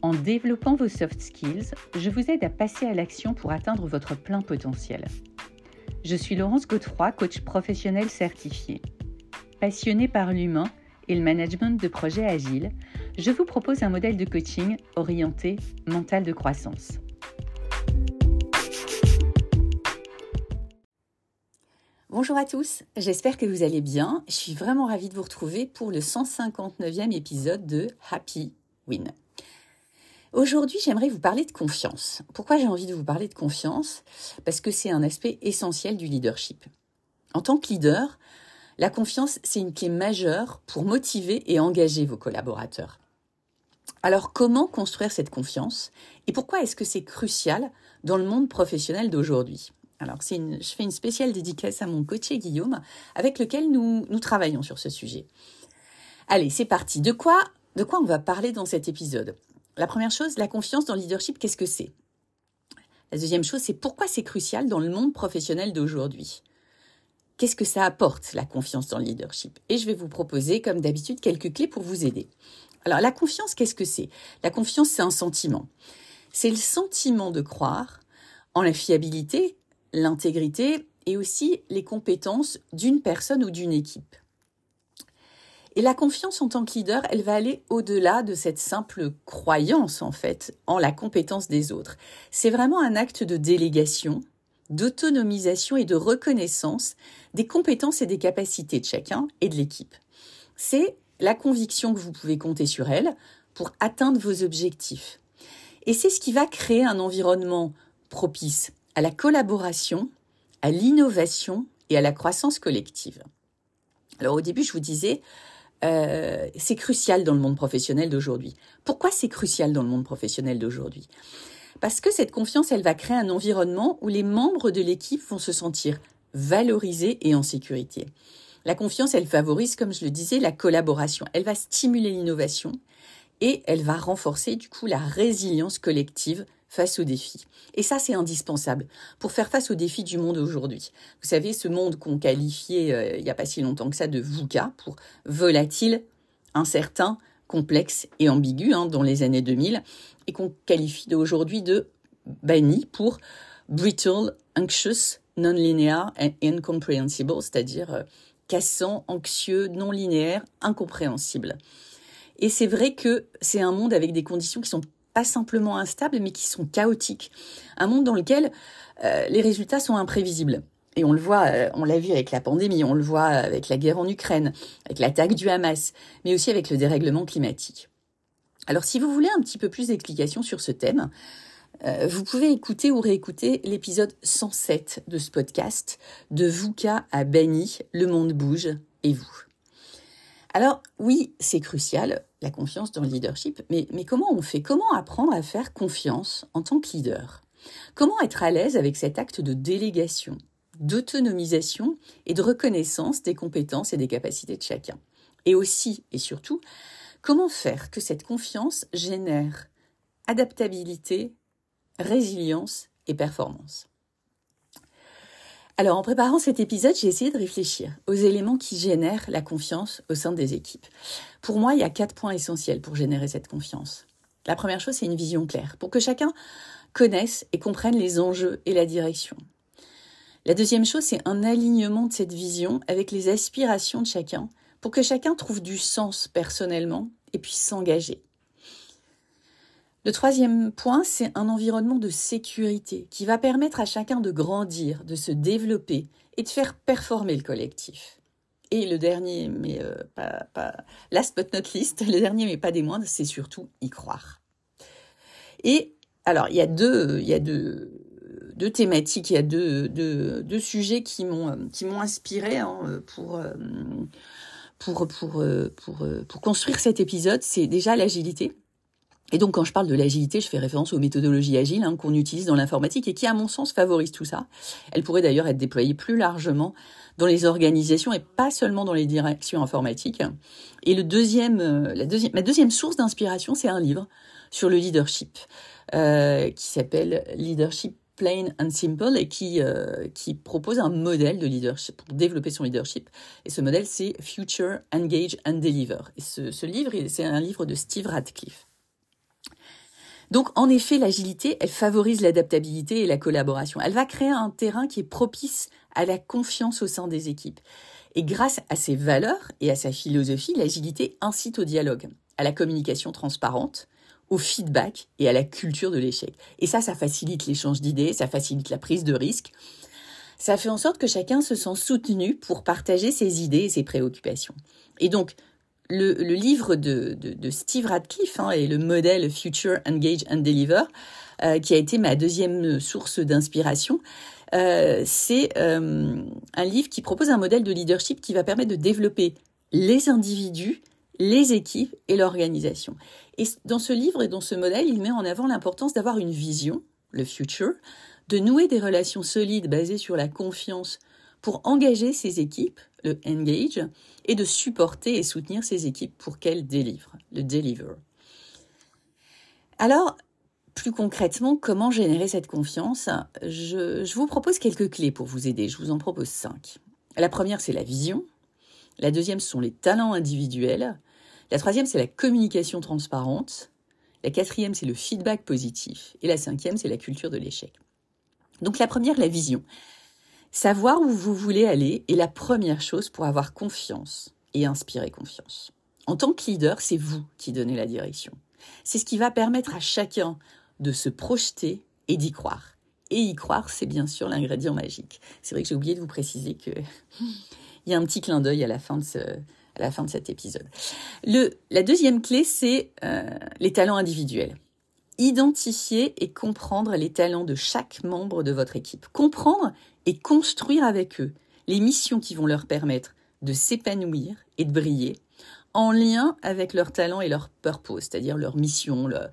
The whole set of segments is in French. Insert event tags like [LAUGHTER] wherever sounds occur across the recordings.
En développant vos soft skills, je vous aide à passer à l'action pour atteindre votre plein potentiel. Je suis Laurence Godefroy, coach professionnel certifié. Passionnée par l'humain et le management de projets agiles, je vous propose un modèle de coaching orienté mental de croissance. Bonjour à tous, j'espère que vous allez bien. Je suis vraiment ravie de vous retrouver pour le 159e épisode de Happy Win. Aujourd'hui, j'aimerais vous parler de confiance. Pourquoi j'ai envie de vous parler de confiance? Parce que c'est un aspect essentiel du leadership. En tant que leader, la confiance, c'est une clé majeure pour motiver et engager vos collaborateurs. Alors comment construire cette confiance? Et pourquoi est-ce que c'est crucial dans le monde professionnel d'aujourd'hui? Alors je fais une spéciale dédicace à mon coaché Guillaume avec lequel nous, nous travaillons sur ce sujet. Allez, c'est parti. De quoi, de quoi on va parler dans cet épisode? La première chose, la confiance dans le leadership, qu'est-ce que c'est? La deuxième chose, c'est pourquoi c'est crucial dans le monde professionnel d'aujourd'hui? Qu'est-ce que ça apporte, la confiance dans le leadership? Et je vais vous proposer, comme d'habitude, quelques clés pour vous aider. Alors, la confiance, qu'est-ce que c'est? La confiance, c'est un sentiment. C'est le sentiment de croire en la fiabilité, l'intégrité et aussi les compétences d'une personne ou d'une équipe. Et la confiance en tant que leader, elle va aller au-delà de cette simple croyance, en fait, en la compétence des autres. C'est vraiment un acte de délégation, d'autonomisation et de reconnaissance des compétences et des capacités de chacun et de l'équipe. C'est la conviction que vous pouvez compter sur elle pour atteindre vos objectifs. Et c'est ce qui va créer un environnement propice à la collaboration, à l'innovation et à la croissance collective. Alors au début, je vous disais, euh, c'est crucial dans le monde professionnel d'aujourd'hui. Pourquoi c'est crucial dans le monde professionnel d'aujourd'hui? Parce que cette confiance, elle va créer un environnement où les membres de l'équipe vont se sentir valorisés et en sécurité. La confiance, elle favorise, comme je le disais, la collaboration. Elle va stimuler l'innovation et elle va renforcer du coup la résilience collective face aux défis. Et ça, c'est indispensable pour faire face aux défis du monde aujourd'hui. Vous savez, ce monde qu'on qualifiait euh, il n'y a pas si longtemps que ça de VUCA pour volatile, incertain, complexe et ambigu hein, dans les années 2000 et qu'on qualifie d'aujourd'hui de BANI pour brittle, anxious, non-linear and incomprehensible, c'est-à-dire euh, cassant, anxieux, non linéaire, incompréhensible. Et c'est vrai que c'est un monde avec des conditions qui sont pas simplement instables, mais qui sont chaotiques. Un monde dans lequel euh, les résultats sont imprévisibles. Et on le voit, euh, on l'a vu avec la pandémie, on le voit avec la guerre en Ukraine, avec l'attaque du Hamas, mais aussi avec le dérèglement climatique. Alors si vous voulez un petit peu plus d'explications sur ce thème, euh, vous pouvez écouter ou réécouter l'épisode 107 de ce podcast, de VUCA à Bani, le monde bouge et vous. Alors oui, c'est crucial, la confiance dans le leadership, mais, mais comment on fait? Comment apprendre à faire confiance en tant que leader? Comment être à l'aise avec cet acte de délégation d'autonomisation et de reconnaissance des compétences et des capacités de chacun? Et aussi et surtout, comment faire que cette confiance génère adaptabilité, résilience et performance? Alors, en préparant cet épisode, j'ai essayé de réfléchir aux éléments qui génèrent la confiance au sein des équipes. Pour moi, il y a quatre points essentiels pour générer cette confiance. La première chose, c'est une vision claire, pour que chacun connaisse et comprenne les enjeux et la direction. La deuxième chose, c'est un alignement de cette vision avec les aspirations de chacun pour que chacun trouve du sens personnellement et puisse s'engager. Le troisième point, c'est un environnement de sécurité qui va permettre à chacun de grandir, de se développer et de faire performer le collectif. Et le dernier, mais euh, pas, pas, last but not least, le dernier mais pas des moindres, c'est surtout y croire. Et alors, il y a deux, il y a deux, thématiques, il y a deux, sujets qui m'ont inspiré pour construire cet épisode. C'est déjà l'agilité. Et donc, quand je parle de l'agilité, je fais référence aux méthodologies agiles hein, qu'on utilise dans l'informatique et qui, à mon sens, favorisent tout ça. Elles pourraient d'ailleurs être déployées plus largement dans les organisations et pas seulement dans les directions informatiques. Et le euh, la deuxième, ma deuxième source d'inspiration, c'est un livre sur le leadership euh, qui s'appelle Leadership plain and simple et qui, euh, qui propose un modèle de leadership pour développer son leadership. Et ce modèle, c'est Future, Engage and Deliver. Et ce, ce livre, c'est un livre de Steve Radcliffe. Donc, en effet, l'agilité, elle favorise l'adaptabilité et la collaboration. Elle va créer un terrain qui est propice à la confiance au sein des équipes. Et grâce à ses valeurs et à sa philosophie, l'agilité incite au dialogue, à la communication transparente, au feedback et à la culture de l'échec. Et ça, ça facilite l'échange d'idées, ça facilite la prise de risque. Ça fait en sorte que chacun se sent soutenu pour partager ses idées et ses préoccupations. Et donc, le, livre de, Steve Radcliffe hein, et le modèle Future Engage and Deliver, euh, qui a été ma deuxième source d'inspiration, euh, c'est euh, un livre qui propose un modèle de leadership qui va permettre de développer les individus, les équipes et l'organisation. Et dans ce livre et dans ce modèle, il met en avant l'importance d'avoir une vision, le future, de nouer des relations solides basées sur la confiance pour engager ses équipes, le engage, et de supporter et soutenir ses équipes pour qu'elles délivrent, le deliver. Alors, plus concrètement, comment générer cette confiance? Je, vous propose quelques clés pour vous aider. Je vous en propose cinq. La première, c'est la vision. La deuxième, ce sont les talents individuels. La troisième, c'est la communication transparente. La quatrième, c'est le feedback positif. Et la cinquième, c'est la culture de l'échec. Donc la première, la vision. Savoir où vous voulez aller est la première chose pour avoir confiance et inspirer confiance. En tant que leader, c'est vous qui donnez la direction. C'est ce qui va permettre à chacun de se projeter et d'y croire. Et y croire, c'est bien sûr l'ingrédient magique. C'est vrai que j'ai oublié de vous préciser que [LAUGHS] il y a un petit clin d'œil à la fin de ce, à la fin de cet épisode. Le, la deuxième clé, c'est euh, les talents individuels. Identifier et comprendre les talents de chaque membre de votre équipe. Comprendre et construire avec eux les missions qui vont leur permettre de s'épanouir et de briller en lien avec leurs talents et leur purpose, c'est-à-dire leur mission, leur,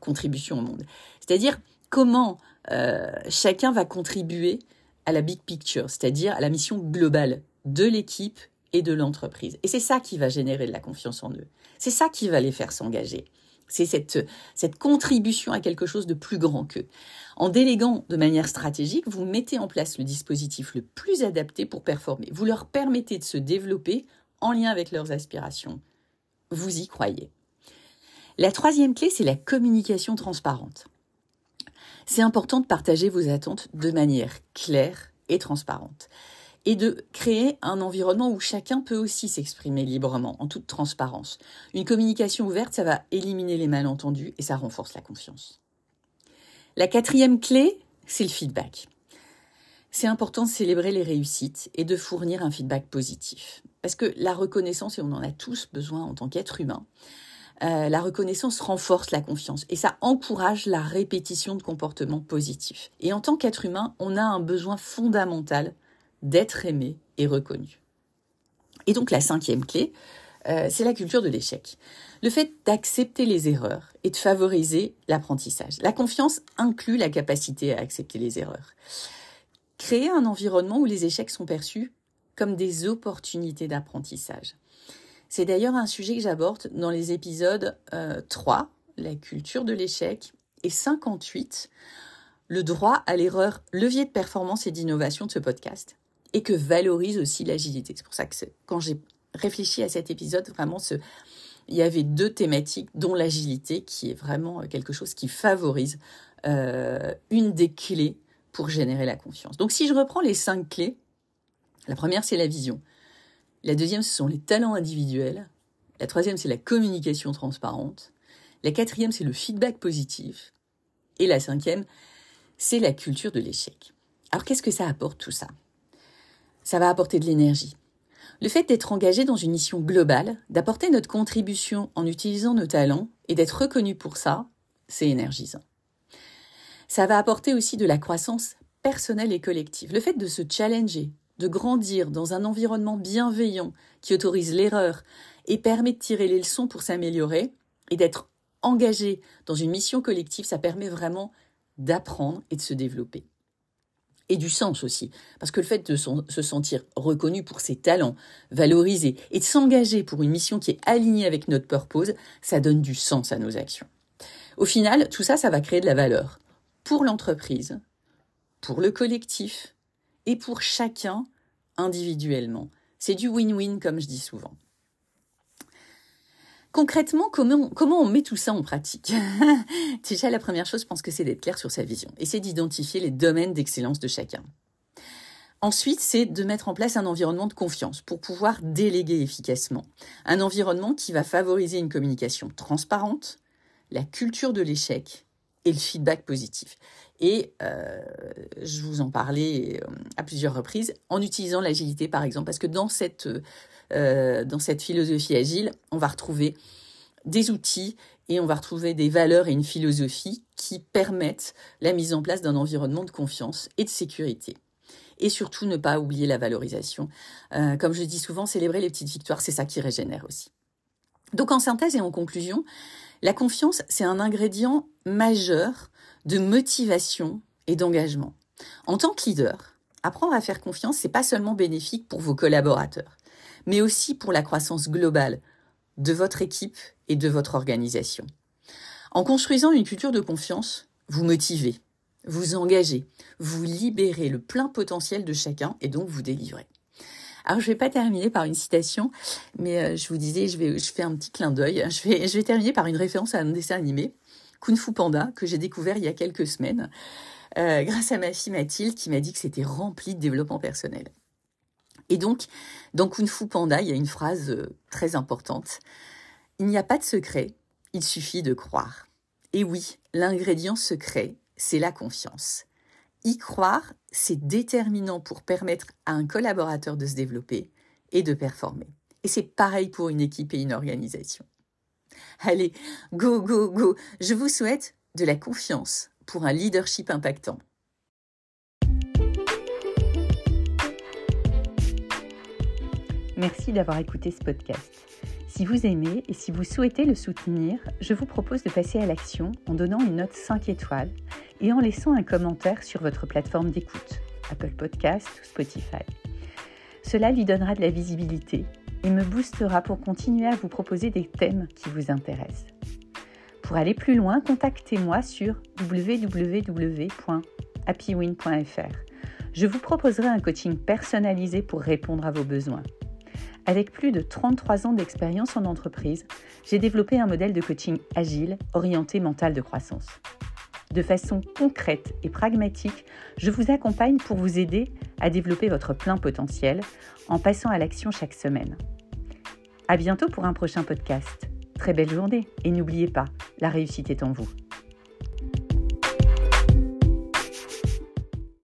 contribution au monde. C'est-à-dire comment euh, chacun va contribuer à la big picture, c'est-à-dire à la mission globale de l'équipe et de l'entreprise. Et c'est ça qui va générer de la confiance en eux. C'est ça qui va les faire s'engager. C'est cette, contribution à quelque chose de plus grand qu'eux. En déléguant de manière stratégique, vous mettez en place le dispositif le plus adapté pour performer. Vous leur permettez de se développer en lien avec leurs aspirations. Vous y croyez. La troisième clé, c'est la communication transparente. C'est important de partager vos attentes de manière claire et transparente et de créer un environnement où chacun peut aussi s'exprimer librement, en toute transparence. Une communication ouverte, ça va éliminer les malentendus et ça renforce la confiance. La quatrième clé, c'est le feedback. C'est important de célébrer les réussites et de fournir un feedback positif. Parce que la reconnaissance, et on en a tous besoin en tant qu'être humain, euh, la reconnaissance renforce la confiance et ça encourage la répétition de comportements positifs. Et en tant qu'être humain, on a un besoin fondamental d'être aimé et reconnu. Et donc la cinquième clé, euh, c'est la culture de l'échec. Le fait d'accepter les erreurs et de favoriser l'apprentissage. La confiance inclut la capacité à accepter les erreurs. Créer un environnement où les échecs sont perçus comme des opportunités d'apprentissage. C'est d'ailleurs un sujet que j'aborde dans les épisodes 3, euh, la culture de l'échec, et 58, le droit à l'erreur, levier de performance et d'innovation de ce podcast et que valorise aussi l'agilité. C'est pour ça que quand j'ai réfléchi à cet épisode, vraiment, il y avait deux thématiques, dont l'agilité, qui est vraiment quelque chose qui favorise euh, une des clés pour générer la confiance. Donc si je reprends les cinq clés, la première, c'est la vision. La deuxième, ce sont les talents individuels. La troisième, c'est la communication transparente. La quatrième, c'est le feedback positif. Et la cinquième, c'est la culture de l'échec. Alors qu'est-ce que ça apporte tout ça? Ça va apporter de l'énergie. Le fait d'être engagé dans une mission globale, d'apporter notre contribution en utilisant nos talents et d'être reconnu pour ça, c'est énergisant. Ça va apporter aussi de la croissance personnelle et collective. Le fait de se challenger, de grandir dans un environnement bienveillant qui autorise l'erreur et permet de tirer les leçons pour s'améliorer et d'être engagé dans une mission collective, ça permet vraiment d'apprendre et de se développer. Et du sens aussi, parce que le fait de se sentir reconnu pour ses talents, valorisé, et de s'engager pour une mission qui est alignée avec notre purpose, ça donne du sens à nos actions. Au final, tout ça, ça va créer de la valeur pour l'entreprise, pour le collectif et pour chacun individuellement. C'est du win-win, comme je dis souvent. Concrètement, comment, on met tout ça en pratique [LAUGHS] Déjà, la première chose, je pense que c'est d'être clair sur sa vision et c'est d'identifier les domaines d'excellence de chacun. Ensuite, c'est de mettre en place un environnement de confiance pour pouvoir déléguer efficacement. Un environnement qui va favoriser une communication transparente, la culture de l'échec et le feedback positif. Et euh, je vous en parlais euh, à plusieurs reprises en utilisant l'agilité par exemple, parce que dans cette euh, dans cette philosophie agile, on va retrouver des outils et on va retrouver des valeurs et une philosophie qui permettent la mise en place d'un environnement de confiance et de sécurité. Et surtout, ne pas oublier la valorisation. Comme je dis souvent, célébrer les petites victoires, c'est ça qui régénère aussi. Donc en synthèse et en conclusion, la confiance, c'est un ingrédient majeur de motivation et d'engagement. En tant que leader, apprendre à faire confiance, c'est pas seulement bénéfique pour vos collaborateurs mais aussi pour la croissance globale de votre équipe et de votre organisation. En construisant une culture de confiance, vous motivez, vous engagez, vous libérez le plein potentiel de chacun et donc vous délivrez. Alors je vais pas terminer par une citation, mais euh, je vous disais, je vais, je fais un petit clin d'œil. Je vais, je vais terminer par une référence à un dessin animé, Kung Fu Panda, que j'ai découvert il y a quelques semaines, euh, grâce à ma fille Mathilde, qui m'a dit que c'était rempli de développement personnel. Et donc, dans Kung Fu Panda, il y a une phrase euh, très importante. Il n'y a pas de secret, il suffit de croire. Et oui, l'ingrédient secret, c'est la confiance. Y croire, c'est déterminant pour permettre à un collaborateur de se développer et de performer. Et c'est pareil pour une équipe et une organisation. [LAUGHS] Allez, go, go, go. Je vous souhaite de la confiance pour un leadership impactant. Merci d'avoir écouté ce podcast. Si vous aimez et si vous souhaitez le soutenir, je vous propose de passer à l'action en donnant une note 5 étoiles et en laissant un commentaire sur votre plateforme d'écoute, Apple Podcast ou Spotify. Cela lui donnera de la visibilité et me boostera pour continuer à vous proposer des thèmes qui vous intéressent. Pour aller plus loin, contactez-moi sur www.happywin.fr. Je vous proposerai un coaching personnalisé pour répondre à vos besoins. Avec plus de 33 ans d'expérience en entreprise, j'ai développé un modèle de coaching agile orienté mental de croissance. De façon concrète et pragmatique, je vous accompagne pour vous aider à développer votre plein potentiel en passant à l'action chaque semaine. À bientôt pour un prochain podcast. Très belle journée et n'oubliez pas, la réussite est en vous.